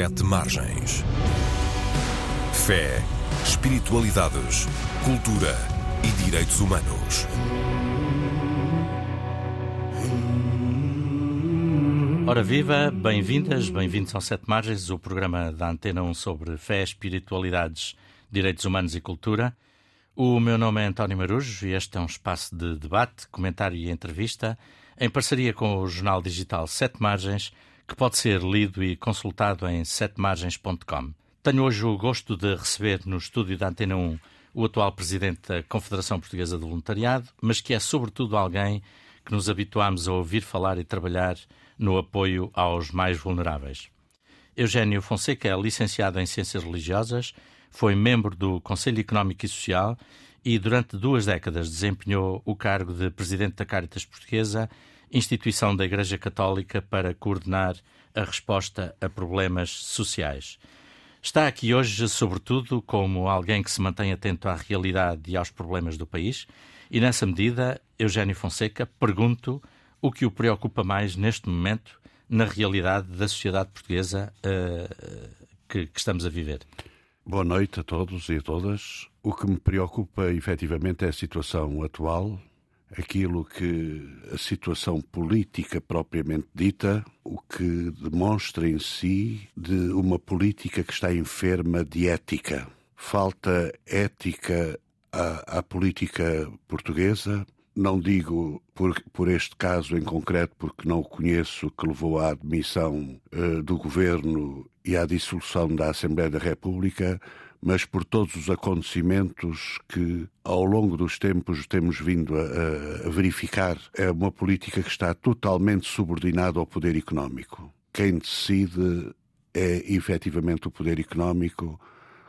Sete Margens. Fé, espiritualidades, cultura e direitos humanos. Ora viva, bem-vindas, bem-vindos ao Sete Margens, o programa da Antena 1 sobre fé, espiritualidades, direitos humanos e cultura. O meu nome é António Marujo e este é um espaço de debate, comentário e entrevista em parceria com o jornal digital Sete Margens, que pode ser lido e consultado em setemargens.com. Tenho hoje o gosto de receber no estúdio da Antena 1 o atual presidente da Confederação Portuguesa de Voluntariado, mas que é sobretudo alguém que nos habituámos a ouvir falar e trabalhar no apoio aos mais vulneráveis. Eugênio Fonseca é licenciado em Ciências Religiosas, foi membro do Conselho Económico e Social e durante duas décadas desempenhou o cargo de presidente da Caritas Portuguesa, instituição da Igreja Católica para coordenar a resposta a problemas sociais. Está aqui hoje, sobretudo, como alguém que se mantém atento à realidade e aos problemas do país, e nessa medida, Eugênio Fonseca, pergunto o que o preocupa mais neste momento na realidade da sociedade portuguesa uh, que, que, estamos a viver? Boa noite a todos e a todas. O que me preocupa efetivamente é a situação atual, aquilo que a situação política propriamente dita, o que demonstra em si de uma política que está enferma de ética. Falta ética à, à política portuguesa, não digo por, por este caso em concreto, porque não o conheço, que levou à admissão uh, do governo e à dissolução da Assembleia da República, mas por todos os acontecimentos que ao longo dos tempos temos vindo a, a, verificar. É uma política que está totalmente subordinada ao poder económico. Quem decide é efetivamente o poder económico,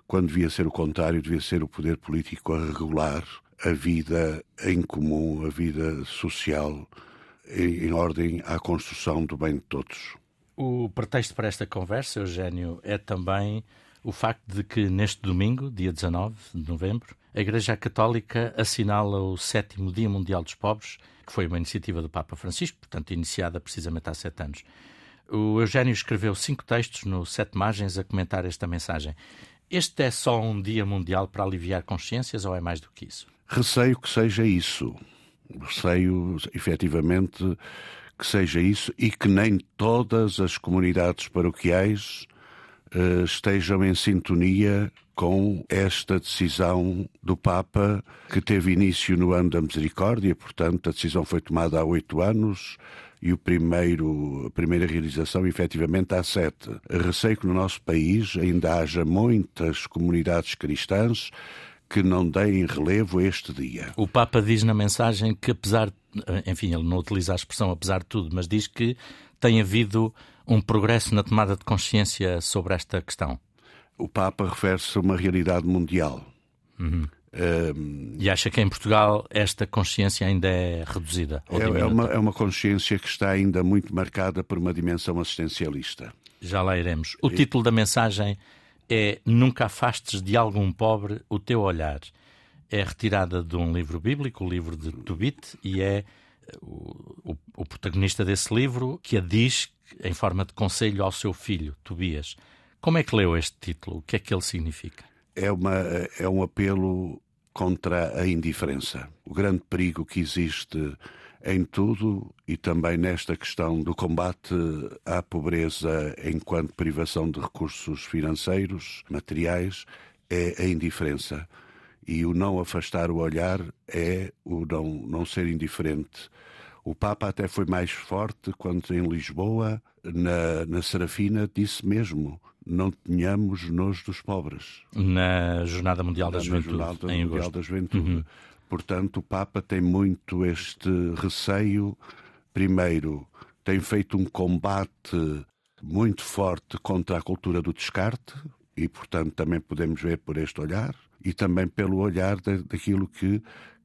quando devia ser o contrário, devia ser o poder político a regular a vida em comum, a vida social, em, em ordem à construção do bem de todos. O pretexto para esta conversa, Eugênio, é também o facto de que neste domingo, dia 19 de novembro, a Igreja Católica assinala o sétimo Dia Mundial dos Pobres, que foi uma iniciativa do Papa Francisco, portanto iniciada precisamente há sete anos. O Eugênio escreveu cinco textos no Sete Margens a comentar esta mensagem. Este é só um dia mundial para aliviar consciências ou é mais do que isso? Receio que seja isso. Receio, efetivamente, que seja isso e que nem todas as comunidades paroquiais estejam em sintonia com esta decisão do Papa, que teve início no ano da Misericórdia, portanto, a decisão foi tomada há oito anos e o primeiro, a primeira realização, efetivamente, há sete. Receio que no nosso país ainda haja muitas comunidades cristãs que não deem relevo a este dia. O Papa diz na mensagem que, apesar, enfim, ele não utiliza a expressão apesar de tudo, mas diz que tem havido um progresso na tomada de consciência sobre esta questão. O Papa refere-se a uma realidade mundial. Uhum. Um, e acha que em Portugal esta consciência ainda é reduzida? É, é, uma, é uma consciência que está ainda muito marcada por uma dimensão assistencialista. Já lá iremos. O e... título da mensagem é Nunca afastes de algum pobre o teu olhar. É retirada de um livro bíblico, o livro de Tobit, e é o, o, o protagonista desse livro que a diz em forma de conselho ao seu filho, Tobias. Como é que leu este título? O que é que ele significa? É, uma, é um apelo contra a indiferença. O grande perigo que existe em tudo e também nesta questão do combate à pobreza enquanto privação de recursos financeiros, materiais, é a indiferença. E o não afastar o olhar é o não, não ser indiferente. O Papa até foi mais forte quando em Lisboa, na, na Serafina, disse mesmo: não tenhamos nojo dos pobres. Na Jornada Mundial da na Juventude. Jornada Mundial da Juventude. Uhum. Portanto, o Papa tem muito este receio. Primeiro, tem feito um combate muito forte contra a cultura do descarte, e, portanto, também podemos ver por este olhar, e também pelo olhar daquilo que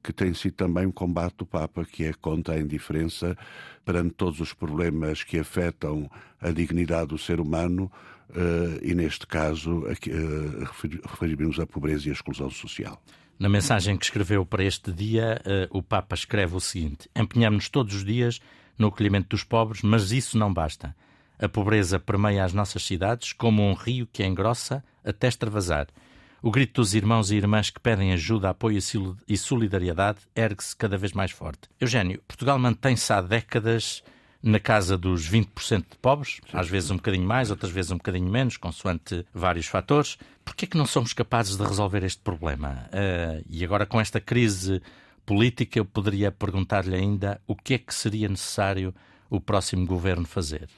que tem sido também um combate do Papa, que é contra a indiferença perante todos os problemas que afetam a dignidade do ser humano, uh, e neste caso uh, referimos à pobreza e à exclusão social. Na mensagem que escreveu para este dia, uh, o Papa escreve o seguinte: Empenhamos-nos todos os dias no acolhimento dos pobres, mas isso não basta. A pobreza permeia as nossas cidades como um rio que engrossa até extravasar. O grito dos irmãos e irmãs que pedem ajuda, apoio e solidariedade ergue-se cada vez mais forte. Eugênio, Portugal mantém-se há décadas na casa dos 20% de pobres, às vezes um bocadinho mais, outras vezes um bocadinho menos, consoante vários fatores. Por que é que não somos capazes de resolver este problema? Uh, e agora com esta crise política, eu poderia perguntar-lhe ainda o que é que seria necessário o próximo governo fazer.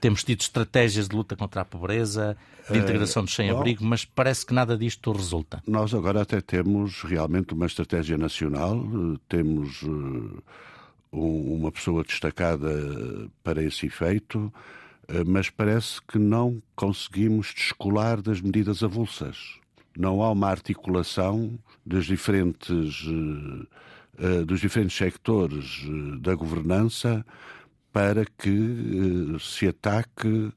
Temos tido estratégias de luta contra a pobreza, de integração dos sem-abrigo, mas parece que nada disto resulta. Nós agora até temos realmente uma estratégia nacional, temos uma pessoa destacada para esse efeito, eh, mas parece que não conseguimos descolar das medidas avulsas. Não há uma articulação das diferentes, eh, eh, dos diferentes sectores da governança para que se ataque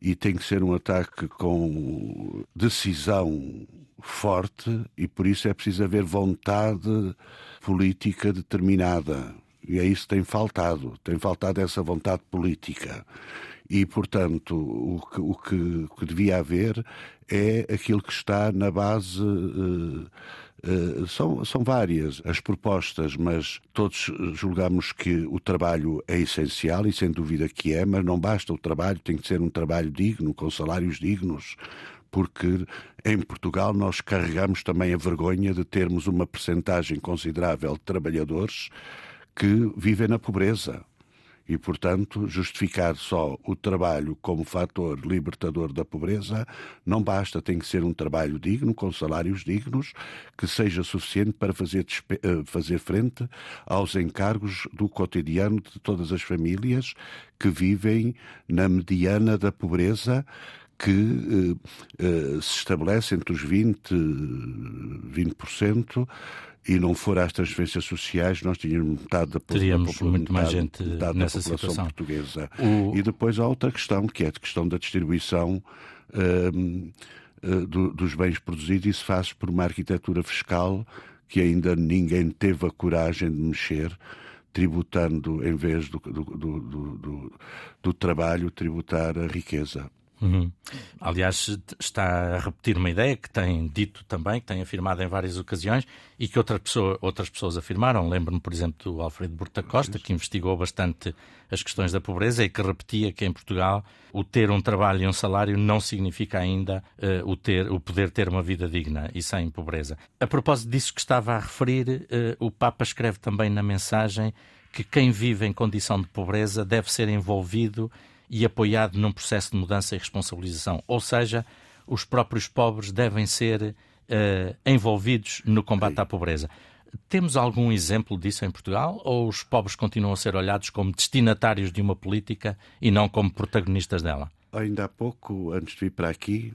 e tem que ser um ataque com decisão forte e por isso é preciso haver vontade política determinada. E é isso que tem faltado. Tem faltado essa vontade política. E, portanto, o que, o que, que devia haver é aquilo que está na base. Uh, são, são várias as propostas, mas todos julgamos que o trabalho é essencial e sem dúvida que é, mas não basta o trabalho, tem que ser um trabalho digno, com salários dignos, porque em Portugal nós carregamos também a vergonha de termos uma percentagem considerável de trabalhadores que vivem na pobreza. E, portanto, justificar só o trabalho como fator libertador da pobreza não basta. Tem que ser um trabalho digno, com salários dignos, que seja suficiente para fazer, eh, fazer frente aos encargos do cotidiano de todas as famílias que vivem na mediana da pobreza, que eh, eh, se estabelece entre os 20, 20% e não for às transferências sociais, nós tínhamos metade da, Teríamos população, muito mais gente nessa situação. portuguesa. O... E depois há outra questão, que é a questão da distribuição um, uh, do, dos bens produzidos. Isso faz por uma arquitetura fiscal que ainda ninguém teve a coragem de mexer, tributando, em vez do, do, do, do trabalho, tributar a riqueza. Uhum. Aliás, está a repetir uma ideia que tem dito também, que tem afirmado em várias ocasiões e que outra pessoa, outras pessoas afirmaram. Lembro-me, por exemplo, do Alfredo Burta Costa, que investigou bastante as questões da pobreza e que repetia que em Portugal o ter um trabalho e um salário não significa ainda uh, o, ter, o poder ter uma vida digna e sem pobreza. A propósito disso que estava a referir, uh, o Papa escreve também na mensagem que quem vive em condição de pobreza deve ser envolvido e apoiado num processo de mudança e responsabilização. Ou seja, os próprios pobres devem ser uh, envolvidos no combate à pobreza. Temos algum exemplo disso em Portugal ou os pobres continuam a ser olhados como destinatários de uma política e não como protagonistas dela? Ainda há pouco, antes de vir para aqui,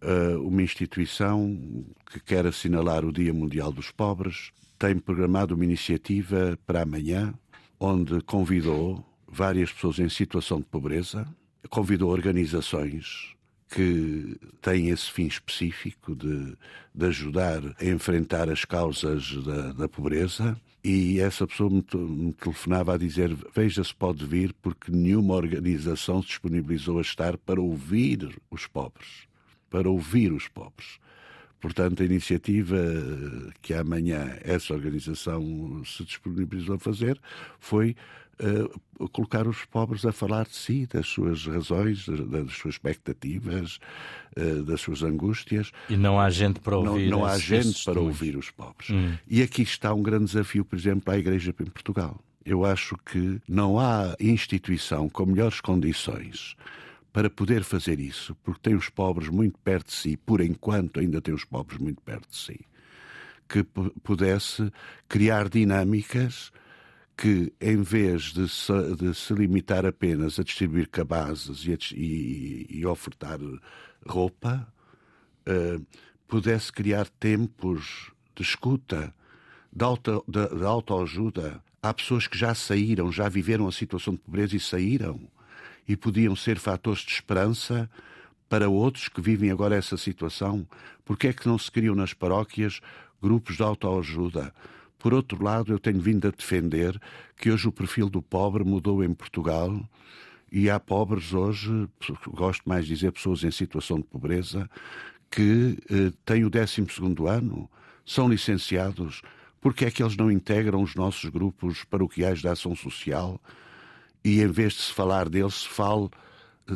eh, uma instituição que quer assinalar o Dia Mundial dos Pobres tem programado uma iniciativa para amanhã, onde convidou várias pessoas em situação de pobreza, convidou organizações que têm esse fim específico de, de ajudar a enfrentar as causas da, da pobreza. E essa pessoa me, me, telefonava a dizer: Veja se pode vir, porque nenhuma organização se disponibilizou a estar para ouvir os pobres. Para ouvir os pobres. Portanto, a iniciativa que amanhã essa organização se disponibilizou a fazer foi uh, colocar os pobres a falar de si, das suas razões, das, suas expectativas, uh, das suas angústias. E não há gente para ouvir. Não, não há gente para ouvir os pobres. Hum. E aqui está um grande desafio, por exemplo, à Igreja em Portugal. Eu acho que não há instituição com melhores condições para poder fazer isso, porque tem os pobres muito perto de si, por enquanto ainda tem os pobres muito perto de si, que pudesse criar dinâmicas que, em vez de se, de se limitar apenas a distribuir cabazes e, a, e, e ofertar roupa, uh, pudesse criar tempos de escuta, de, auto, de, de autoajuda. Há pessoas que já saíram, já viveram a situação de pobreza e saíram, e podiam ser fatores de esperança para outros que vivem agora essa situação. Porque é que não se criam nas paróquias grupos de autoajuda? Por outro lado, eu tenho vindo a defender que hoje o perfil do pobre mudou em Portugal E há pobres hoje, gosto mais de dizer pessoas em situação de pobreza, que eh, têm o 12 ano, são licenciados, porque é que eles não integram os nossos grupos paroquiais de ação social? E em vez de se falar deles, se fale,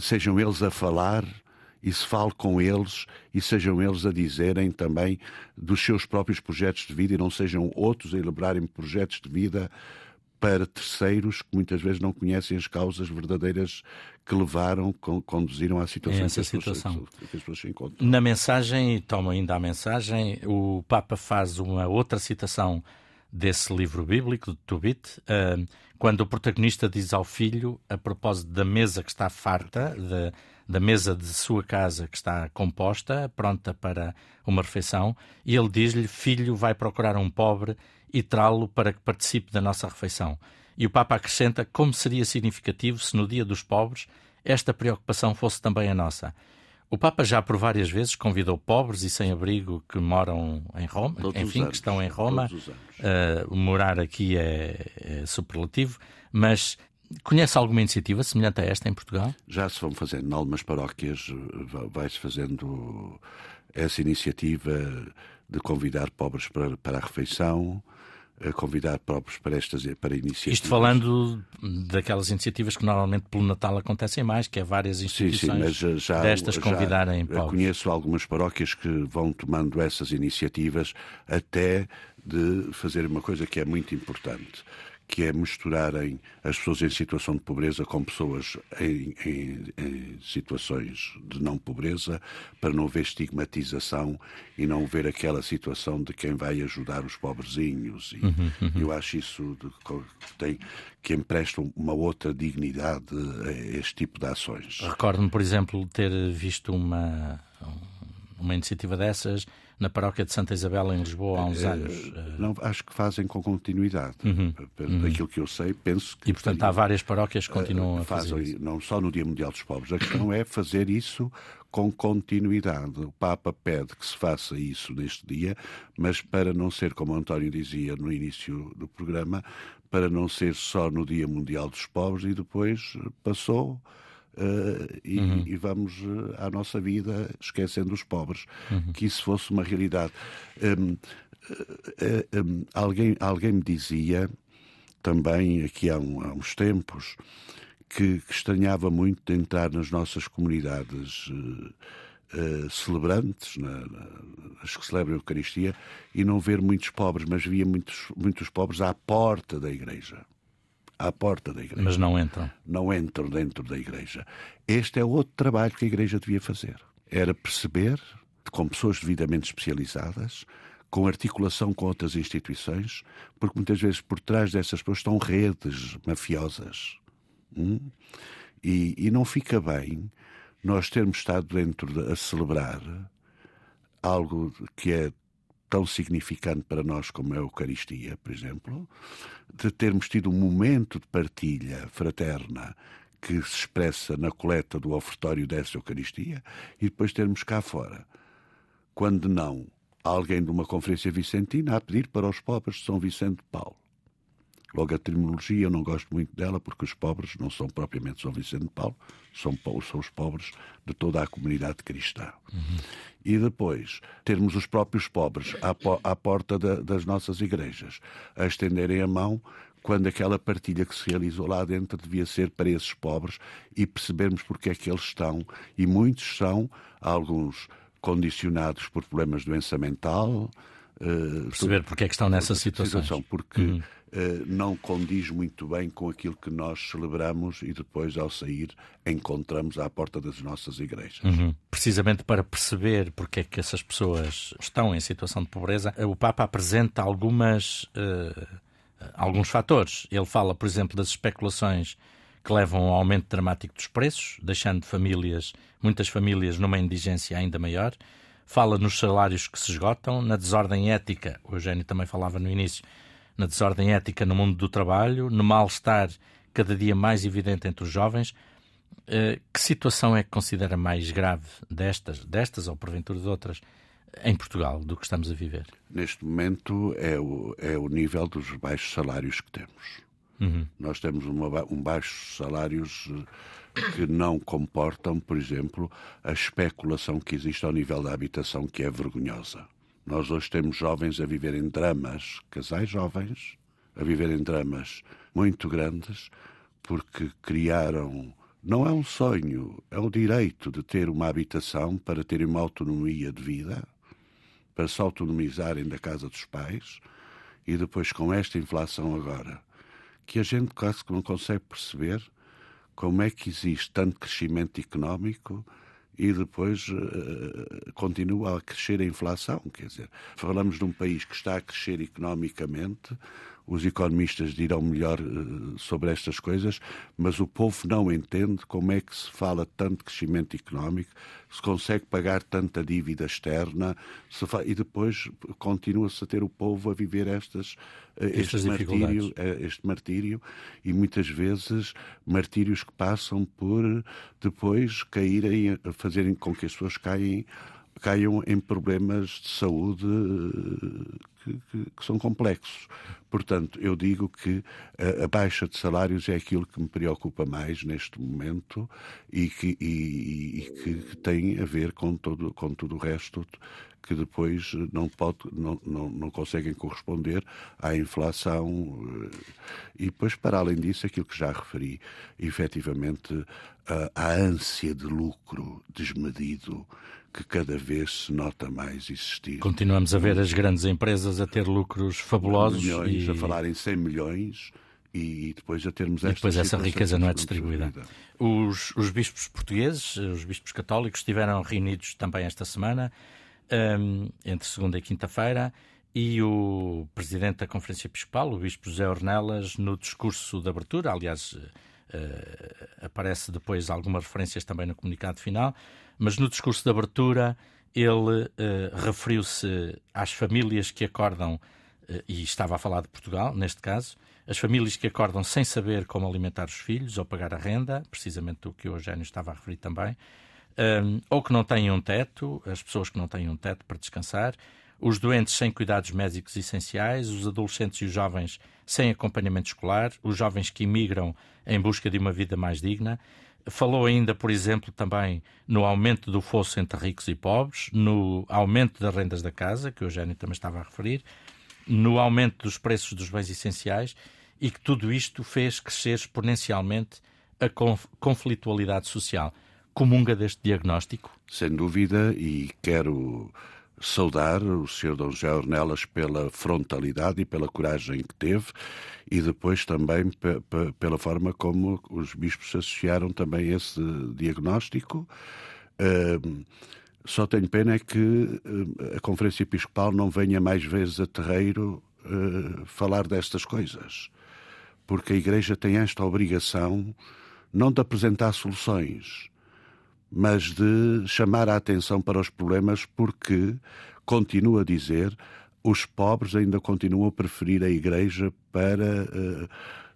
sejam eles a falar e se fale com eles e sejam eles a dizerem também dos seus próprios projetos de vida e não sejam outros a elaborarem projetos de vida para terceiros que muitas vezes não conhecem as causas verdadeiras que levaram, conduziram à situação, essa que, situação. As pessoas, que as pessoas se encontram. Na mensagem, e tomo ainda a mensagem, o Papa faz uma outra citação desse livro bíblico, de Tobit, uh, quando o protagonista diz ao filho, a propósito da mesa que está farta, de, da mesa de sua casa que está composta, pronta para uma refeição, e ele diz-lhe: Filho, vai procurar um pobre e trá-lo para que participe da nossa refeição. E o Papa acrescenta: Como seria significativo se no dia dos pobres esta preocupação fosse também a nossa. O Papa já por várias vezes convidou pobres e sem-abrigo que moram em Roma, todos enfim, anos, que estão em Roma. Uh, morar aqui é, é, superlativo, mas conhece alguma iniciativa semelhante a esta em Portugal? Já se vão fazendo, em algumas paróquias vai-se fazendo essa iniciativa de convidar pobres para, para a refeição a convidar próprios para estas para iniciativas. Isto falando daquelas iniciativas que normalmente pelo Natal acontecem mais, que é várias instituições sim, sim, já, destas convidarem já pobres. Conheço algumas paróquias que vão tomando essas iniciativas até de fazer uma coisa que é muito importante, que é misturarem as pessoas em situação de pobreza com pessoas em, em, em, situações de não pobreza, para não haver estigmatização e não ver aquela situação de quem vai ajudar os pobrezinhos. E uhum, uhum. eu acho isso de, tem, que empresta uma outra dignidade a este tipo de ações. Recordo-me, por exemplo, ter visto uma, uma iniciativa dessas na paróquia de Santa Isabel em Lisboa há uns eh, anos. Eh. Não, acho que fazem com continuidade. Uhum. uhum. Daquilo que eu sei, penso que. E portanto há várias paróquias que continuam a fazer. Fazem, isso. Não só no Dia Mundial dos Pobres. A questão é fazer isso com continuidade. O Papa pede que se faça isso neste dia, mas para não ser, como o António dizia no início do programa, para não ser só no Dia Mundial dos Pobres e depois passou uh, e, uhum. e, vamos uh, à nossa vida esquecendo os pobres. Uhum. Que isso fosse uma realidade. Um, uh, eh, um, alguém, alguém me dizia também aqui há, um, há uns tempos que, que, estranhava muito de entrar nas nossas comunidades Uh, celebrantes, na, na, as que celebram a Eucaristia, e não ver muitos pobres, mas via muitos, muitos pobres à porta da igreja à porta da igreja. Mas não entram. Não entram dentro da igreja. Este é outro trabalho que a igreja devia fazer. Era perceber, com pessoas devidamente especializadas, com articulação com outras instituições, porque muitas vezes por trás dessas pessoas estão redes mafiosas. Hum? E, e, não fica bem nós termos estado dentro de, a celebrar algo que é tão significante para nós como é a Eucaristia, por exemplo, de termos tido um momento de partilha fraterna que se expressa na coleta do ofertório dessa Eucaristia e depois termos cá fora, quando não, alguém de uma conferência vicentina a pedir para os pobres de São Vicente de Paulo. Logo, a terminologia eu não gosto muito dela, porque os pobres não são propriamente São Vicente de Paulo, são, são os pobres de toda a comunidade cristã. Uhum. E depois, termos os próprios pobres à, à porta da, das nossas igrejas a estenderem a mão quando aquela partilha que se realizou lá dentro devia ser para esses pobres e percebermos porque é que eles estão, e muitos são, alguns condicionados por problemas de doença mental. Uh, Perceber porque é que estão nessa situação. Porque uhum. Eh, não condiz muito bem com aquilo que nós celebramos e depois, ao sair, encontramos à porta das nossas igrejas. Uhum. Precisamente para perceber porque é que essas pessoas estão em situação de pobreza, o Papa apresenta algumas, uh, alguns fatores. Ele fala, por exemplo, das especulações que levam ao aumento dramático dos preços, deixando famílias, muitas famílias numa indigência ainda maior. Fala nos salários que se esgotam, na desordem ética, o Eugênio também falava no início, na desordem ética no mundo do trabalho, no mal-estar cada dia mais evidente entre os jovens. Eh, que situação é que considera mais grave destas, destas ou porventura de outras, em Portugal, do que estamos a viver? Neste momento é o, é o nível dos baixos salários que temos. Uhum. Nós temos uma, um baixos salários eh, que não comportam, por exemplo, a especulação que existe ao nível da habitação, que é vergonhosa. Nós hoje temos jovens a viver em dramas, casais jovens, a viver em dramas muito grandes, porque criaram. Não é um sonho, é o direito de ter uma habitação para terem uma autonomia de vida, para se autonomizarem da casa dos pais, e depois com esta inflação agora, que a gente quase que não consegue perceber como é que existe tanto crescimento económico e depois uh, continua a crescer a inflação. Quer dizer, falamos de um país que está a crescer economicamente, os economistas dirão melhor uh, sobre estas coisas, mas o povo não entende como é que se fala tanto de crescimento económico, se consegue pagar tanta dívida externa, e depois continua-se a ter o povo a viver estas, uh, este, martírio, este martírio, e muitas vezes martírios que passam por depois caírem, fazerem com que as pessoas caem caiam em problemas de saúde que, que, que, são complexos. Portanto, eu digo que a, a, baixa de salários é aquilo que me preocupa mais neste momento e que, e, e que tem a ver com, todo, com tudo o resto que depois não, pode, não, não, não conseguem corresponder à inflação. Eh, e depois, para além disso, aquilo que já referi, efetivamente, a, ânsia de lucro desmedido que cada vez se nota mais existir. Continuamos a ver as grandes empresas a ter lucros fabulosos. Milhões, e... a falar em 100 milhões e depois a termos esta E depois essa riqueza não é distribuída. Os, os bispos portugueses, os bispos católicos, estiveram reunidos também esta semana, um, entre segunda e quinta-feira, e o presidente da Conferência Episcopal, o bispo José Ornelas, no discurso de abertura, aliás, uh, aparece depois algumas referências também no comunicado final, mas no discurso de abertura ele uh, referiu-se às famílias que acordam, uh, e estava a falar de Portugal, neste caso, as famílias que acordam sem saber como alimentar os filhos ou pagar a renda, precisamente o que o Eugênio estava a referir também, um, ehm, ou que não têm um teto, as pessoas que não têm um teto para descansar, os doentes sem cuidados médicos essenciais, os adolescentes e os jovens sem acompanhamento escolar, os jovens que imigram em busca de uma vida mais digna, Falou ainda, por exemplo, também no aumento do fosso entre ricos e pobres, no aumento das rendas da casa, que o Eugênio também estava a referir, no aumento dos preços dos bens essenciais e que tudo isto fez crescer exponencialmente a conflitualidade social. Comunga deste diagnóstico? Sem dúvida, e quero saudar o Sr. Dom José Ornelas pela frontalidade e pela coragem que teve e depois também pela forma como os bispos associaram também esse diagnóstico. Uh, só tenho pena é que uh, a Conferência Episcopal não venha mais vezes a terreiro uh, falar destas coisas, porque a Igreja tem esta obrigação não de apresentar soluções, mas de chamar a atenção para os problemas, porque, continuo a dizer, os pobres ainda continuam a preferir a Igreja para.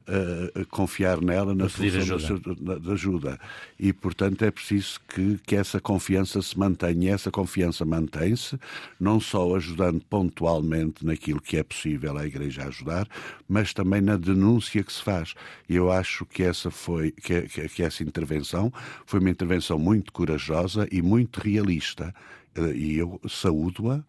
Uh, confiar nela na solução ajuda. da ajuda. E, portanto, é preciso que, que essa confiança se mantenha. E essa confiança mantém-se, não só ajudando pontualmente naquilo que é possível a Igreja ajudar, mas também na denúncia que se faz. E eu acho que essa foi, que, que, que essa intervenção foi uma intervenção muito corajosa e muito realista. Uh, e eu saúdo-a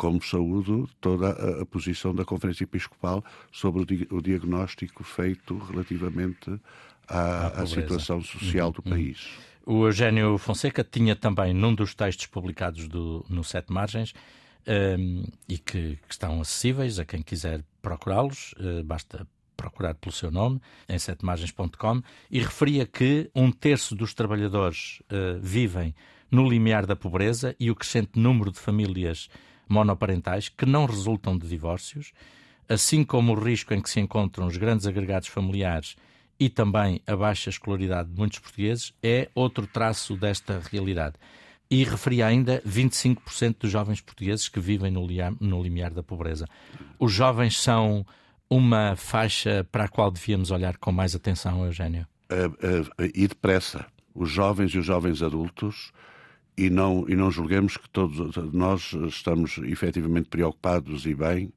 como saúdo toda a, posição da Conferência Episcopal sobre o, di, o diagnóstico feito relativamente à, à situação social uhum, do uhum. país. O Eugênio Fonseca tinha também, num dos textos publicados do, no Sete Margens, um, e que, que, estão acessíveis a quem quiser procurá-los, uh, basta procurar pelo seu nome em setemargens.com, e referia que um terço dos trabalhadores uh, vivem no limiar da pobreza e o crescente número de famílias monoparentais que não resultam de divórcios, assim como o risco em que se encontram os grandes agregados familiares e também a baixa escolaridade de muitos portugueses, é outro traço desta realidade. E referia ainda 25% dos jovens portugueses que vivem no, no limiar da pobreza. Os jovens são uma faixa para a qual devíamos olhar com mais atenção, Eugênio? Uh, uh, e depressa. Os jovens e os jovens adultos e não, e não julguemos que todos nós estamos efetivamente preocupados e bem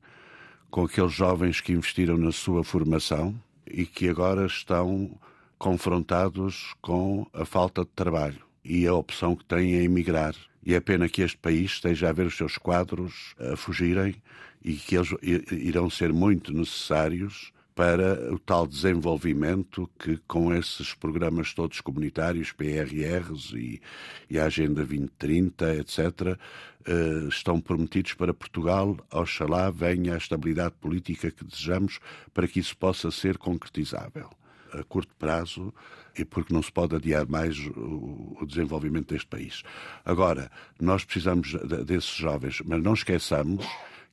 com aqueles jovens que investiram na sua formação e que agora estão confrontados com a falta de trabalho e a opção que têm é emigrar. E é pena que este país esteja a ver os seus quadros a fugirem e que eles irão ser muito necessários para o tal desenvolvimento que, com esses programas todos comunitários, PRRs e, e a Agenda 2030, etc., eh, estão prometidos para Portugal. Oxalá venha a estabilidade política que desejamos para que isso possa ser concretizável a curto prazo e porque não se pode adiar mais o, desenvolvimento deste país. Agora, nós precisamos desses jovens, mas não esqueçamos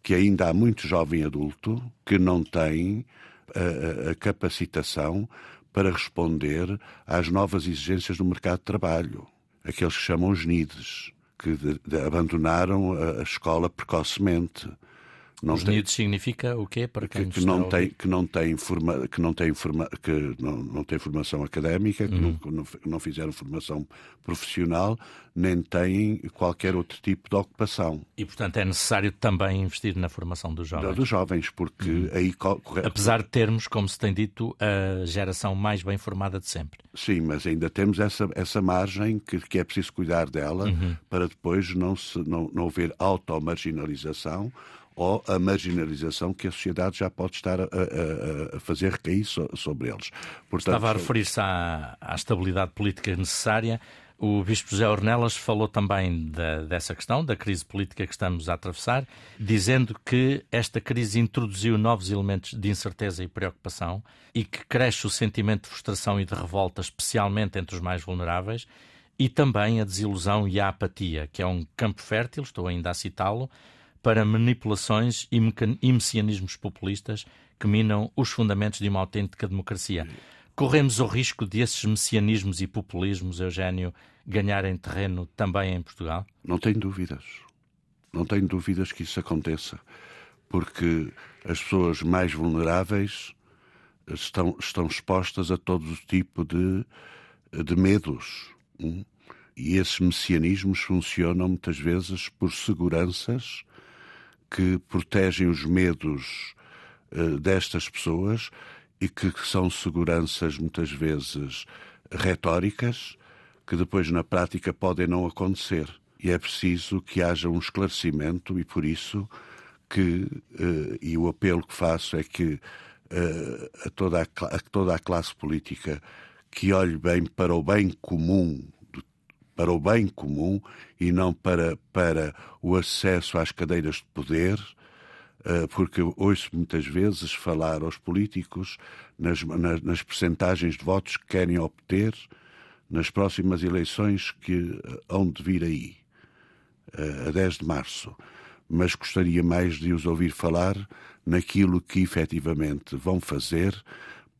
que ainda há muito jovem adulto que não tem a, a capacitação para responder às novas exigências do mercado de trabalho. Aqueles que chamam os NIDs, que de, de, abandonaram a, a escola precocemente não Os tem, nidos significa o quê para quem que, que não tem que não tem forma, que não tem forma, que não, não tem formação académica, que uhum. não, não fizeram formação profissional, nem têm qualquer outro tipo de ocupação. E portanto é necessário também investir na formação dos jovens. Dos jovens, porque uhum. aí apesar de termos, como se tem dito, a geração mais bem formada de sempre. Sim, mas ainda temos essa essa margem que, que é preciso cuidar dela uhum. para depois não se não, não haver automarginalização ou a marginalização que a sociedade já pode estar a, a, a fazer recair so, sobre eles. Portanto, Estava a referir-se à, à, estabilidade política necessária. O Bispo José Ornelas falou também da, dessa questão, da crise política que estamos a atravessar, dizendo que esta crise introduziu novos elementos de incerteza e preocupação e que cresce o sentimento de frustração e de revolta, especialmente entre os mais vulneráveis, e também a desilusão e a apatia, que é um campo fértil, estou ainda a citá-lo, para manipulações e, e messianismos populistas que minam os fundamentos de uma autêntica democracia. Corremos o risco de esses messianismos e populismos, Eugênio, ganharem terreno também em Portugal? Não tenho dúvidas. Não tenho dúvidas que isso aconteça. Porque as pessoas mais vulneráveis estão, estão expostas a todo o tipo de, de medos. Hum? E esses messianismos funcionam muitas vezes por seguranças que protegem os medos uh, destas pessoas e que, são seguranças muitas vezes retóricas que depois na prática podem não acontecer. E é preciso que haja um esclarecimento e por isso que, uh, e o apelo que faço é que uh, a, toda a, a toda a classe política que olhe bem para o bem comum para o bem comum e não para, para o acesso às cadeiras de poder, eh, porque eu ouço muitas vezes falar aos políticos nas, nas, nas percentagens de votos que querem obter nas próximas eleições que eh, hão de vir aí, eh, a 10 de março. Mas gostaria mais de os ouvir falar naquilo que efetivamente vão fazer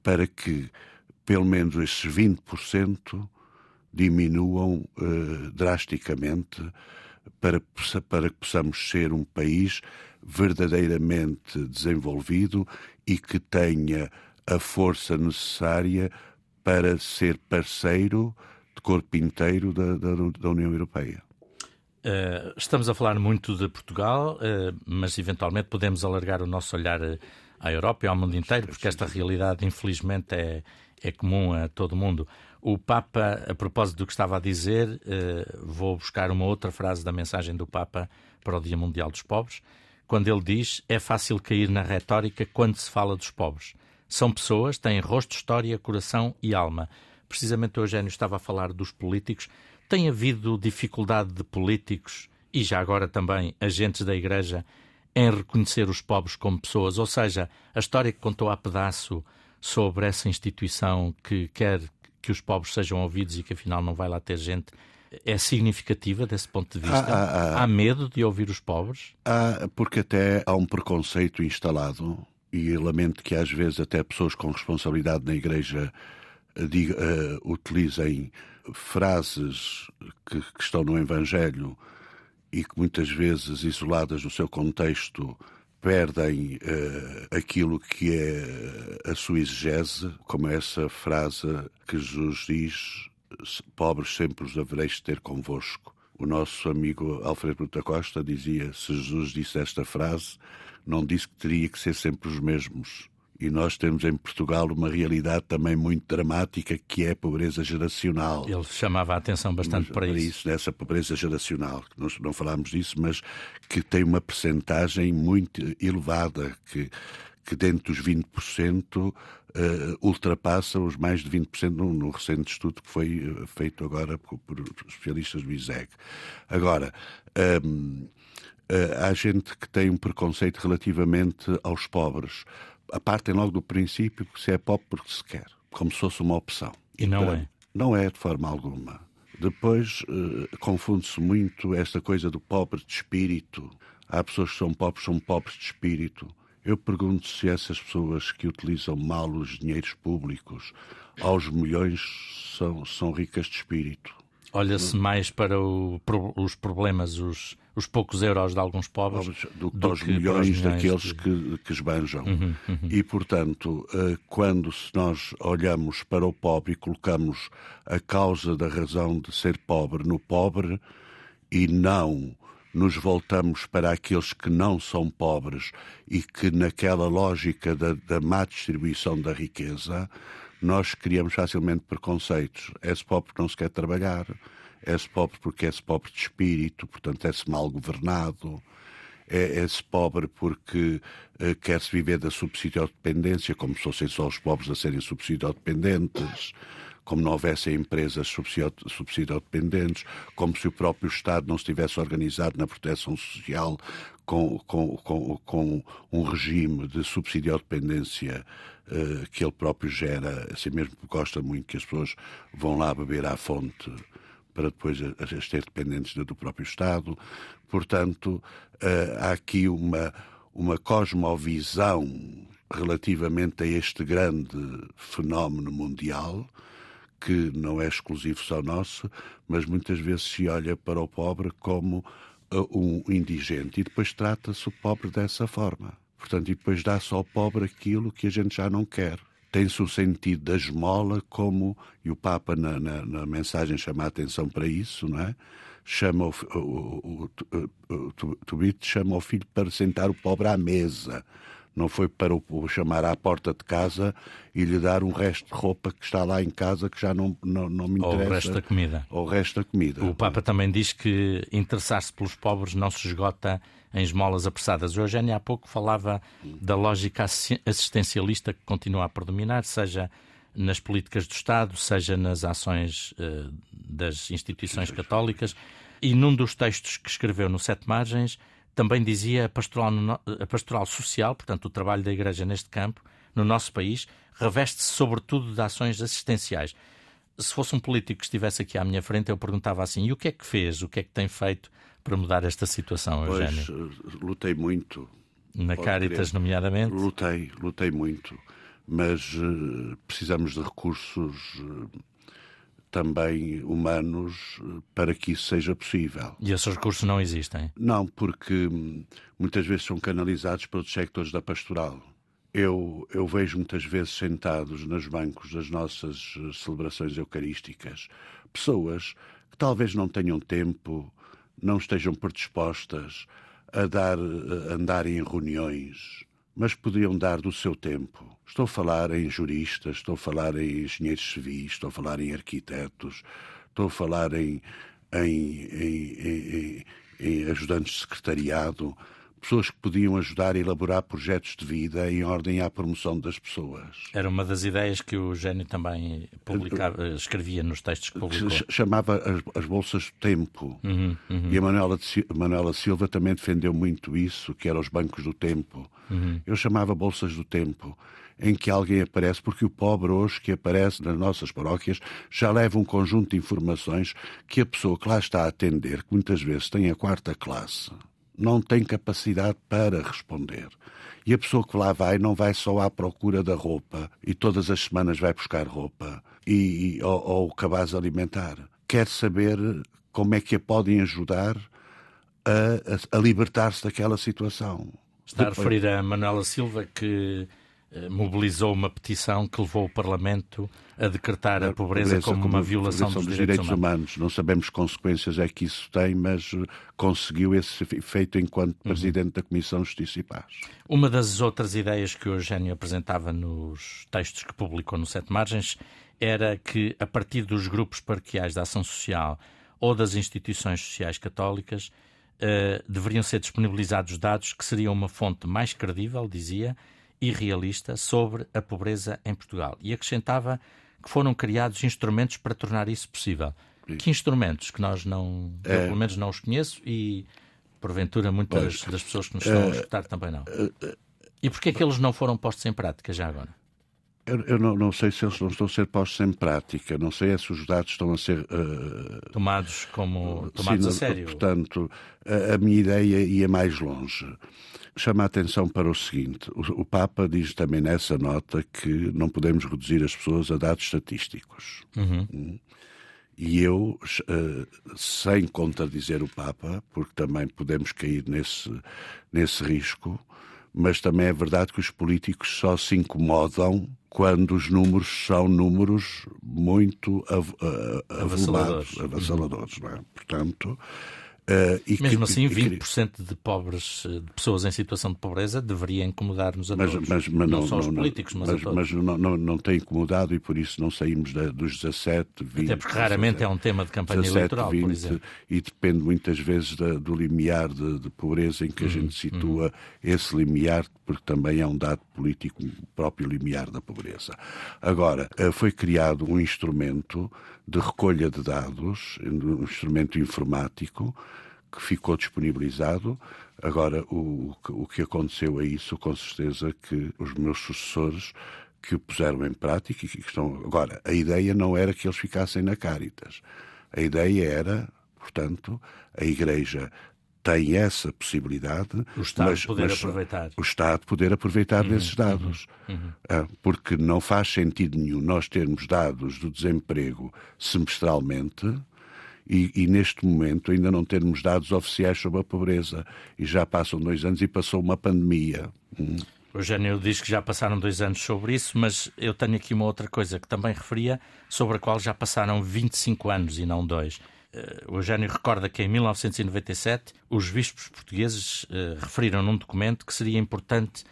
para que pelo menos esses 20% diminuam uh, drasticamente para, para que possamos ser um país verdadeiramente desenvolvido e que tenha a força necessária para ser parceiro de corpo inteiro da, da, da União Europeia. Uh, estamos a falar muito de Portugal, uh, mas eventualmente podemos alargar o nosso olhar à Europa e ao mundo inteiro, porque esta realidade, infelizmente, é, é comum a todo mundo. O Papa, a propósito do que estava a dizer, eh, vou buscar uma outra frase da mensagem do Papa para o Dia Mundial dos Pobres, quando ele diz: É fácil cair na retórica quando se fala dos pobres. São pessoas, têm rosto, história, coração e alma. Precisamente o Eugênio estava a falar dos políticos. Tem havido dificuldade de políticos e já agora também agentes da Igreja em reconhecer os pobres como pessoas? Ou seja, a história que contou a pedaço sobre essa instituição que quer que os pobres sejam ouvidos e que afinal não vai lá ter gente é significativa desse ponto de vista? Ah, ah, ah. Há medo de ouvir os pobres? Há, porque até há um preconceito instalado e lamento que às vezes até pessoas com responsabilidade na Igreja uh, diga, uh, utilizem frases que, que, estão no Evangelho e que muitas vezes, isoladas do seu contexto, perdem uh, aquilo que é a sua exegese, como essa frase que Jesus diz: Pobres sempre os havereis de ter convosco. O nosso amigo Alfredo Bruta Costa dizia: se Jesus disse esta frase, não disse que teria que ser sempre os mesmos. E nós temos em Portugal uma realidade também muito dramática que é a pobreza geracional. Ele chamava a atenção bastante mas, para, para isso. isso. Nessa pobreza geracional, nós não falámos disso, mas que tem uma percentagem muito elevada, que, que dentro dos 20% uh, ultrapassa os mais de 20% no, no recente estudo que foi uh, feito agora por, por, especialistas do ISEG. Agora, um, uh, há gente que tem um preconceito relativamente aos pobres a partem logo do princípio que se é pobre porque se quer, como se fosse uma opção. E não é? Não é de forma alguma. Depois uh, confunde-se muito esta coisa do pobre de espírito. Há pessoas que são pobres, são pobres de espírito. Eu pergunto se essas pessoas que utilizam mal os dinheiros públicos aos milhões são, são ricas de espírito. Olha-se mais para o, os problemas, os, os poucos euros de alguns pobres do, do que milhões, milhões daqueles de... que, que esbanjam. Uhum, uhum. E, portanto, eh, quando nós olhamos para o pobre e colocamos a causa da razão de ser pobre no pobre e não nos voltamos para aqueles que não são pobres e que, naquela lógica da, da má distribuição da riqueza, nós criamos facilmente preconceitos. É-se pobre não se quer trabalhar, é-se pobre porque é-se pobre de espírito, portanto é-se mal governado, é-se pobre porque uh, quer-se viver da subsidiodependência, como se fossem só os pobres a serem subsidiodependentes, como não houvessem empresas subsidiodependentes, como se o próprio Estado não estivesse organizado na proteção social com, com, com, com um regime de subsidiodependência uh, que ele próprio gera, assim mesmo gosta muito que as pessoas vão lá beber à fonte para depois as ter dependentes do próprio Estado. Portanto, uh, há aqui uma, uma cosmovisão relativamente a este grande fenómeno mundial, que não é exclusivo só nosso, mas muitas vezes se olha para o pobre como um indigente e depois trata-se o pobre dessa forma. Portanto, e depois dá-se ao pobre aquilo que a gente já não quer. Tem-se o sentido da esmola como, e o Papa na, na, na, mensagem chama a atenção para isso, não é? Chama o, o, o, o, o Tubito chama o filho para sentar o pobre à mesa não foi para o chamar à porta de casa e lhe dar um resto de roupa que está lá em casa que já não, não, não me interessa. Ou o resto da comida. Ou o resto da comida. O Papa também diz que interessar-se pelos pobres não se esgota em esmolas apressadas. O Eugênio há pouco falava da lógica assistencialista que continua a predominar, seja nas políticas do Estado, seja nas ações uh, das instituições católicas. E num dos textos que escreveu no Sete Margens, também dizia a pastoral, a pastoral social, portanto, o trabalho da Igreja neste campo, no nosso país, reveste-se sobretudo de ações assistenciais. Se fosse um político que estivesse aqui à minha frente, eu perguntava assim: e o que é que fez, o que é que tem feito para mudar esta situação, Eugênio? Pois, eh, lutei muito. Na Caritas, nomeadamente? Lutei, lutei muito. Mas uh, precisamos de recursos uh, também humanos eh, para que isso seja possível. E esses recursos não existem? Não, porque hum, muitas vezes são canalizados pelos sectores da pastoral. Eu, eu vejo muitas vezes sentados nos bancos das nossas eh, celebrações eucarísticas pessoas que talvez não tenham tempo, não estejam predispostas a dar, a andar em reuniões, mas podiam dar do seu tempo. Estou a falar em juristas, estou a falar em engenheiros civis, estou a falar em arquitetos, estou a falar em, em, em, em ajudantes de secretariado, pessoas que podiam ajudar a elaborar projetos de vida em ordem à promoção das pessoas. Era uma das ideias que o Gênio também publicava, escrevia nos textos que publicou. Chamava as, as bolsas de tempo. Uhum, uhum. E a Manuela, Manuela, Silva também defendeu muito isso, que eram os bancos do tempo. Uhum. Eu chamava bolsas do tempo em que alguém aparece, porque o pobre hoje que aparece nas nossas paróquias já leva um conjunto de informações que a pessoa que lá está a atender, que muitas vezes tem a quarta classe, não tem capacidade para responder. E a pessoa que lá vai não vai só à procura da roupa e todas as semanas vai buscar roupa e, e ou, ou cabaz alimentar. Quer saber como é que a podem ajudar a, a, a libertar-se daquela situação. Está a referir a Manuela Silva que mobilizou uma petição que levou o Parlamento a decretar a, a pobreza, pobreza, como, como uma violação, violação dos, dos, direitos, direitos humanos. humanos. Não sabemos que consequências é que isso tem, mas eh, conseguiu esse efeito enquanto uhum. Presidente da Comissão de Justiça e Paz. Uma das outras ideias que o Eugênio apresentava nos textos que publicou no Sete Margens era que, a partir dos grupos paroquiais da ação social ou das instituições sociais católicas, uh, deveriam ser disponibilizados dados que seriam uma fonte mais credível, dizia, e realista sobre a pobreza em Portugal. E acrescentava que foram criados instrumentos para tornar isso possível. Sim. Que instrumentos que nós não, é... eu pelo menos não os conheço e porventura muitas das pessoas que nos estão a é, escutar também não. É, é, e porquê é que eles não foram postos em prática já agora? Eu, eu não, não, sei se eles não estão a ser postos em prática, não sei se os dados estão a ser uh, tomados como tomados sim, a sério. Portanto, a, a, minha ideia ia mais longe. Chama a atenção para o seguinte: o, o Papa diz também nessa nota que não podemos reduzir as pessoas a dados estatísticos. Uhum. Hum. E eu, uh, sem contradizer o Papa, porque também podemos cair nesse, nesse risco, mas também é verdade que os políticos só se incomodam quando os números são números muito av avassaladores, avassaladores não é? Portanto, Uh, Mesmo que, assim, 20% de pobres, de pessoas em situação de pobreza deveria incomodar-nos a mas, todos. Mas, mas não, não, só os políticos, mas, mas, a todos. Mas não, não, não tem incomodado e por isso não saímos da, dos 17, 20... Até porque raramente 17, é um tema de campanha 17, eleitoral, 20, por exemplo. E depende muitas vezes da, do limiar de, de, pobreza em que a uhum, gente situa uhum. esse limiar, porque também é um dado político, o próprio limiar da pobreza. Agora, eh, foi criado um instrumento de recolha de dados, um instrumento informático, que ficou disponibilizado. Agora, o, o que aconteceu a isso, com certeza que os meus sucessores que o puseram em prática e que estão. Agora, a ideia não era que eles ficassem na Caritas. A ideia era, portanto, a Igreja tem essa possibilidade. O Estado mas, poder mas aproveitar. O Estado poder aproveitar uhum, desses dados. Uhum, uhum. Ah, porque não faz sentido nenhum nós termos dados do desemprego semestralmente e, e, neste momento ainda não termos dados oficiais sobre a pobreza. E já passam dois anos e passou uma pandemia. Hum. O Eugênio diz que já passaram dois anos sobre isso, mas eu tenho aqui uma outra coisa que também referia, sobre a qual já passaram 25 anos e não dois. Eh, o Eugênio recorda que em 1997 os bispos portugueses uh, referiram num documento que seria importante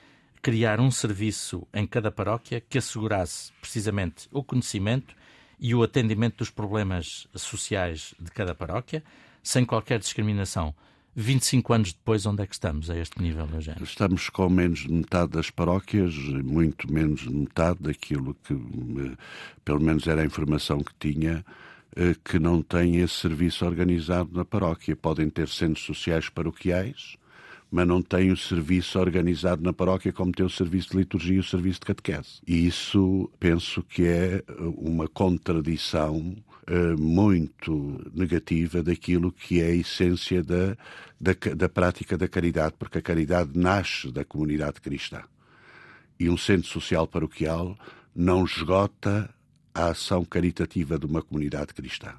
criar um serviço em cada paróquia que assegurasse precisamente o conhecimento e o atendimento dos problemas sociais de cada paróquia, sem qualquer discriminação. 25 anos depois, onde é que estamos a este nível, Eugênio? Estamos com menos de metade das paróquias, muito menos de metade daquilo que, eh, pelo menos era a informação que tinha, eh, que não têm esse serviço organizado na paróquia. Podem ter centros sociais paroquiais, mas não têm o serviço organizado na paróquia como tem o serviço de liturgia e o serviço de catequese. E isso penso que é uma contradição uh, muito negativa daquilo que é a essência da, da, da prática da caridade, porque a caridade nasce da comunidade cristã. E um centro social paroquial não esgota a ação caritativa de uma comunidade cristã.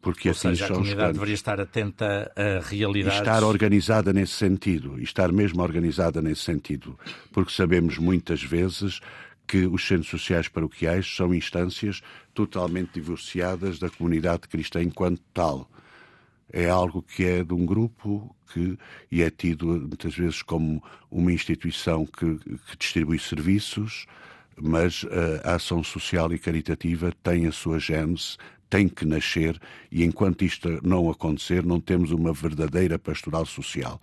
Porque Ou assim seja, a comunidade deveria estar atenta a realidades... Estar organizada nesse sentido, estar mesmo organizada nesse sentido, porque sabemos muitas vezes que os centros sociais paroquiais são instâncias totalmente divorciadas da comunidade cristã enquanto tal. É algo que é de um grupo que e é tido muitas vezes como uma instituição que, que distribui serviços, mas eh, a ação social e caritativa tem a sua gênese, tem que nascer e enquanto isto não acontecer, não temos uma verdadeira pastoral social.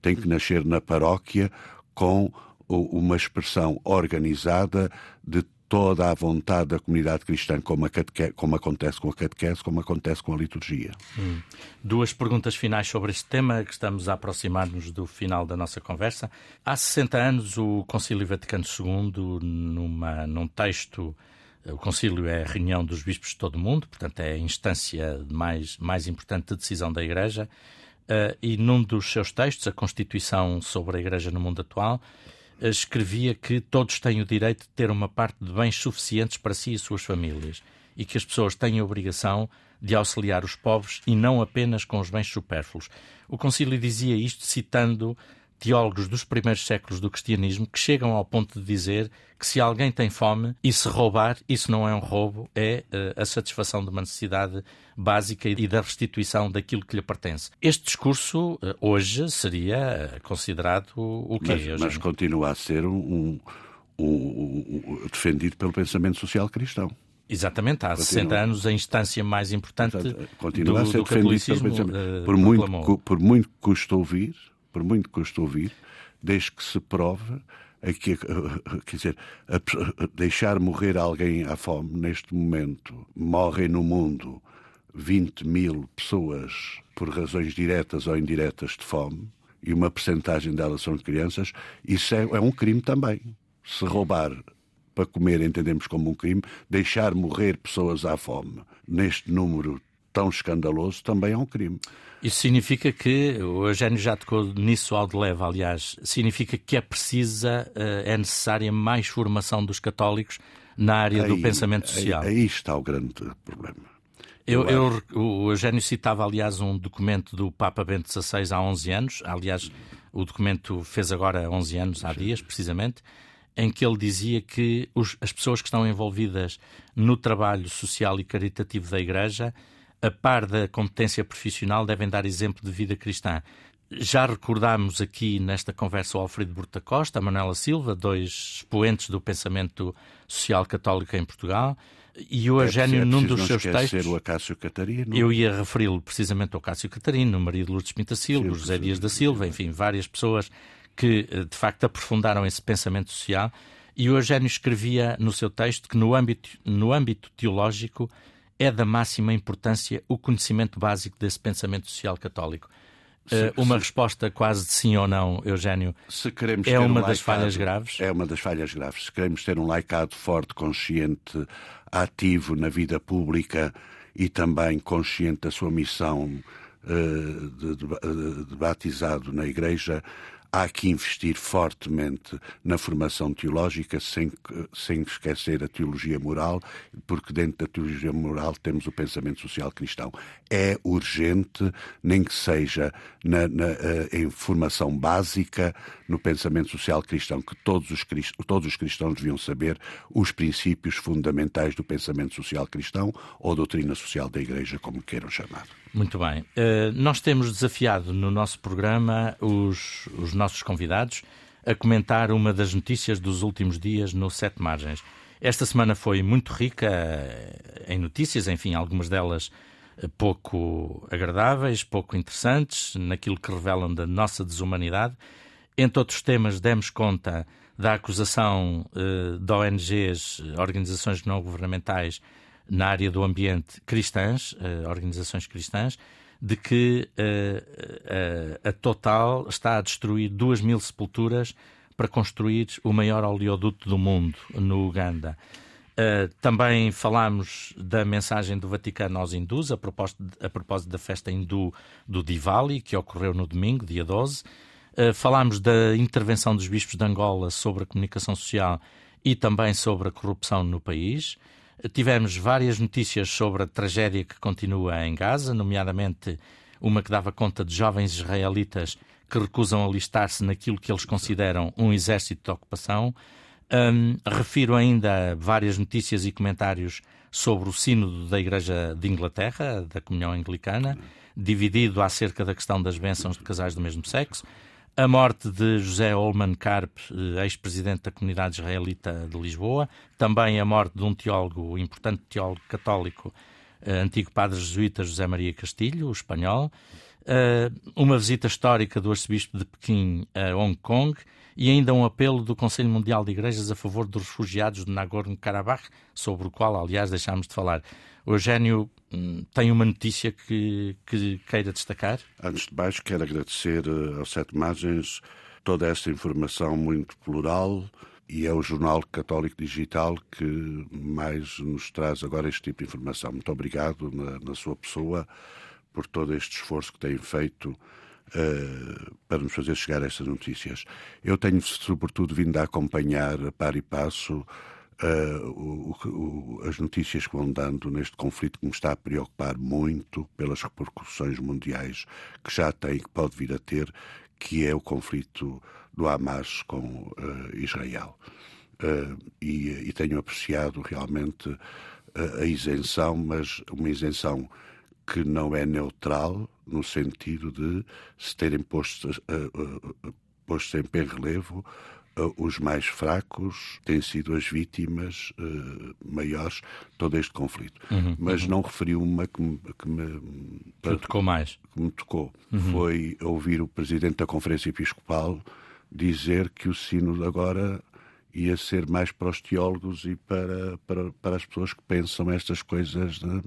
Tem que nascer na paróquia com uma expressão organizada de toda a vontade da comunidade cristã, como, como acontece com a catequese, como acontece com a liturgia. Hum. Duas perguntas finais sobre este tema, que estamos a aproximar-nos do final da nossa conversa. Há 60 anos, o Concílio Vaticano II, numa, num texto, o Concílio é a reunião dos bispos de todo o mundo, portanto é a instância mais, mais importante de decisão da Igreja, uh, e num dos seus textos, a Constituição sobre a Igreja no Mundo Atual, escrevia que todos têm o direito de ter uma parte de bens suficientes para si e suas famílias e que as pessoas têm a obrigação de auxiliar os pobres e não apenas com os bens supérfluos. O Concílio dizia isto citando teólogos dos primeiros séculos do cristianismo que chegam ao ponto de dizer que se alguém tem fome e se roubar, isso não é um roubo, é uh, a satisfação de uma necessidade básica e da restituição daquilo que lhe pertence. Este discurso uh, hoje seria considerado o quê? Mas, mas continua a ser um, um, um, defendido pelo pensamento social cristão. Exatamente, há Continua. 60 anos a instância mais importante Continua do, a ser do catolicismo. Uh, por, muito, por muito que custa ouvir, por muito que custa ouvir, desde que se prove aqui, quer dizer, deixar morrer alguém à fome neste momento, morrem no mundo 20 mil pessoas por razões diretas ou indiretas de fome, e uma percentagem delas são crianças, isso é, é um crime também. Se roubar para comer entendemos como um crime, deixar morrer pessoas à fome neste número tão escandaloso também é um crime. Isso significa que, o Eugênio já tocou nisso ao de leve, aliás, significa que é precisa, eh, é necessária mais formação dos católicos na área aí, do pensamento social. Aí, aí está o grande problema. Eu, eu, o Eugênio citava, aliás, um documento do Papa Bento XVI há 11 anos. Aliás, o documento fez agora 11 anos, há dias, precisamente, em que ele dizia que os, as pessoas que estão envolvidas no trabalho social e caritativo da Igreja, a par da competência profissional, devem dar exemplo de vida cristã. Já recordámos aqui nesta conversa o Alfredo Burta Costa, a Manuela Silva, dois expoentes do pensamento social católico em Portugal, e o é Eugênio, é num dos seus textos. o Acácio Catarino. Eu ia referi-lo precisamente ao Acácio Catarino, o marido de Lourdes Pinta Silva, José Dias da Silva, enfim, várias pessoas que eh, de facto aprofundaram esse pensamento social. E o Eugênio escrevia no seu texto que no âmbito, no âmbito teológico é da máxima importância o conhecimento básico desse pensamento social católico. Se, uh, uma se, resposta quase de sim ou não, Eugênio, é uma um das laicado, falhas graves? É uma das falhas graves. Se queremos ter um laicado forte, consciente, ativo na vida pública e também consciente da sua missão uh, de, de, de batizado na Igreja, há que investir fortemente na formação teológica, sem, sem esquecer a teologia moral, porque dentro da teologia moral temos o pensamento social cristão. É urgente, nem que seja na, na eh, em formação básica, no pensamento social cristão, que todos os, todos os cristãos deviam saber os princípios fundamentais do pensamento social cristão ou doutrina social da Igreja, como queiram chamar. Muito bem. Uh, nós temos desafiado no nosso programa os, os nossos convidados a comentar uma das notícias dos últimos dias no Sete Margens. Esta semana foi muito rica eh, em notícias, enfim, algumas delas eh, pouco agradáveis, pouco interessantes, naquilo que revelam da nossa desumanidade. Entre outros temas, demos conta da acusação de ONGs, organizações não governamentais, na área do ambiente cristãs, uh, organizações cristãs, de que uh, a Total está a destruir duas mil sepulturas para construir o maior oleoduto do mundo, no Uganda. Uh, também falámos da mensagem do Vaticano aos hindus, a propósito, a propósito da festa hindu do Diwali, que ocorreu no domingo, dia 12. Uh, falámos da intervenção dos bispos de Angola sobre a comunicação social e também sobre a corrupção no país. Tivemos várias notícias sobre a tragédia que continua em Gaza, nomeadamente uma que dava conta de jovens israelitas que recusam alistar-se naquilo que eles consideram um exército de ocupação. Um, refiro ainda várias notícias e comentários sobre o sínodo da Igreja de Inglaterra, da Comunhão Anglicana, dividido acerca da questão das bênçãos de casais do mesmo sexo a morte de José Olman Karp, eh, ex-presidente da comunidade israelita de Lisboa, também a morte de um teólogo, importante teólogo católico, eh, antigo padre jesuíta José Maria Castilho, o espanhol, eh, uma visita histórica do arcebispo de Pequim a Hong Kong e ainda um apelo do Conselho Mundial de Igrejas a favor dos refugiados de Nagorno-Karabakh, sobre o qual, aliás, deixámos de falar. O Eugênio hum, tem uma notícia que, que queira destacar? Antes de mais, quero agradecer eh, aos Sete Margens toda esta informação muito plural e é o Jornal Católico Digital que mais nos traz agora este tipo de informação. Muito obrigado na, na sua pessoa por todo este esforço que tem feito uh, para nos fazer chegar estas notícias. Eu tenho, sobretudo, vindo a acompanhar a par e passo Uh, o, o, as notícias que vão dando neste conflito que me está a preocupar muito pelas repercussões mundiais que já tem, que pode vir a ter, que é o conflito do Hamas com uh, Israel. Uh, e, e, tenho apreciado realmente uh, a isenção, mas uma isenção que não é neutral, no sentido de se terem posto, posto em relevo os mais fracos têm sido as vítimas uh, maiores de todo este conflito. Uhum, Mas uhum. não referiu uma que me, que me, tocou mais. Que me tocou. Uhum. Foi ouvir o presidente da Conferência Episcopal dizer que o sino agora ia ser mais para os teólogos e para, para, para as pessoas que pensam estas coisas. De,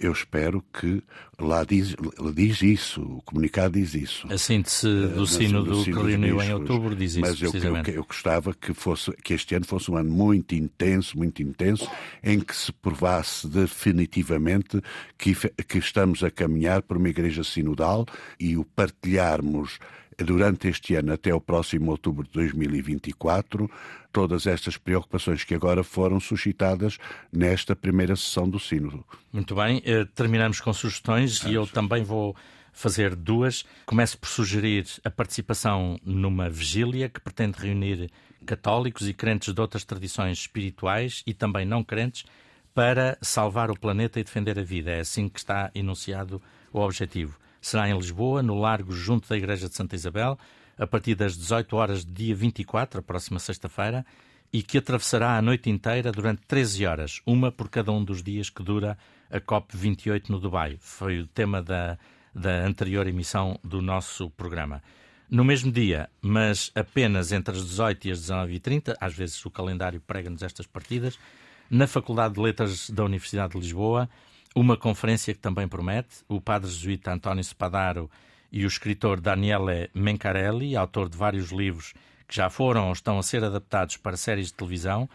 eu espero que lá diz, diz isso, o comunicado diz isso. A síntese eh, do sino do, que reuniu em outubro diz isso, Mas eu, eu, eu, gostava que, fosse, que este ano fosse um ano muito intenso, muito intenso, em que se provasse definitivamente que, que estamos a caminhar por uma igreja sinodal e o partilharmos durante este ano até o próximo outubro de 2024 todas estas preocupações que agora foram suscitadas nesta primeira sessão do Sínodo. Muito bem, eh, terminamos com sugestões e eu também vou fazer duas. Começo por sugerir a participação numa vigília que pretende reunir católicos e crentes de outras tradições espirituais e também não crentes para salvar o planeta e defender a vida. É assim que está enunciado o objetivo será em Lisboa, no Largo, junto da Igreja de Santa Isabel, a partir das 18 horas de dia 24, a próxima sexta-feira, e que atravessará a noite inteira durante 13 horas, uma por cada um dos dias que dura a COP28 no Dubai. Foi o tema da, da anterior emissão do nosso programa. No mesmo dia, mas apenas entre as 18 e as 19h30, às vezes o calendário prega-nos estas partidas, na Faculdade de Letras da Universidade de Lisboa, uma conferência que também promete. O padre jesuíta António Spadaro e o escritor Daniele Mencarelli, autor de vários livros que já foram ou estão a ser adaptados para séries de televisão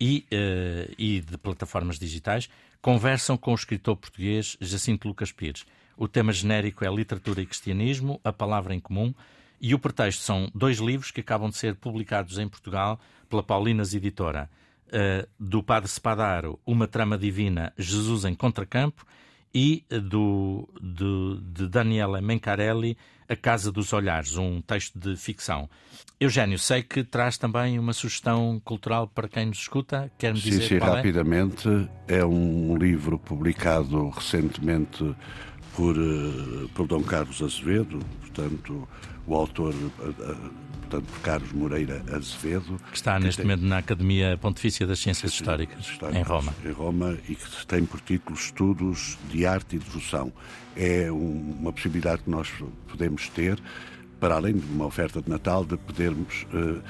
e, uh, e de plataformas digitais, conversam com o escritor português Jacinto Lucas Pires. O tema genérico é Literatura e Cristianismo, a palavra em comum, e o pretexto são dois livros que acabam de ser publicados em Portugal pela Paulinas Editora do Padre Spadaro, Uma Trama Divina, Jesus em Contracampo, e do, do, de Daniela Mencarelli, A Casa dos Olhares, um texto de ficção. Eugênio, sei que traz também uma sugestão cultural para quem nos escuta. Quer-me dizer sim, sim, é? rapidamente. É? é um livro publicado recentemente por, uh, por Dom Carlos Azevedo, portanto, o autor uh, portanto, por Carlos Moreira Azevedo. Que está que neste tem... momento na Academia Pontifícia das Ciências Históricas, Históricas, em Roma. Em Roma e que tem por título Estudos de Arte e Devoção. É um, uma possibilidade que nós podemos ter, para além de uma oferta de Natal, de podermos. Uh,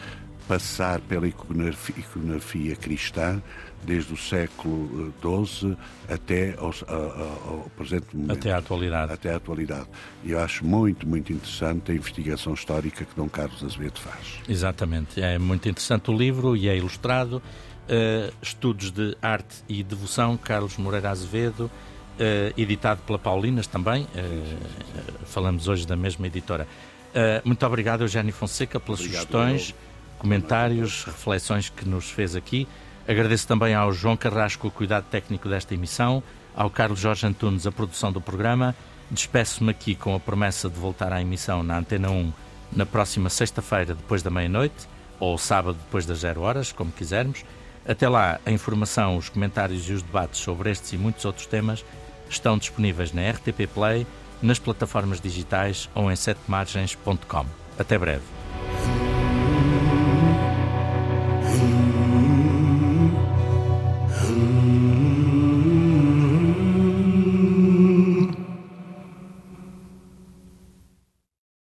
passar pela iconografia, iconografia cristã desde o século XII até ao, ao, ao, presente momento. Até à atualidade. Até à atualidade. E eu acho muito, muito interessante a investigação histórica que Dom Carlos Azevedo faz. Exatamente. É muito interessante o livro e é ilustrado. Uh, estudos de arte e devoção, Carlos Moreira Azevedo, uh, editado pela Paulinas também. Uh, falamos hoje da mesma editora. muito obrigado, Eugênio Fonseca, pelas obrigado, sugestões comentários, reflexões que nos fez aqui. Agradeço também ao João Carrasco o cuidado técnico desta emissão, ao Carlos Jorge Antunes a produção do programa. Despeço-me aqui com a promessa de voltar à emissão na Antena 1 na próxima sexta-feira, depois da meia-noite, ou sábado, depois das zero horas, como quisermos. Até lá, a informação, os comentários e os debates sobre estes e muitos outros temas estão disponíveis na RTP Play, nas plataformas digitais ou em setemargens.com. Até breve.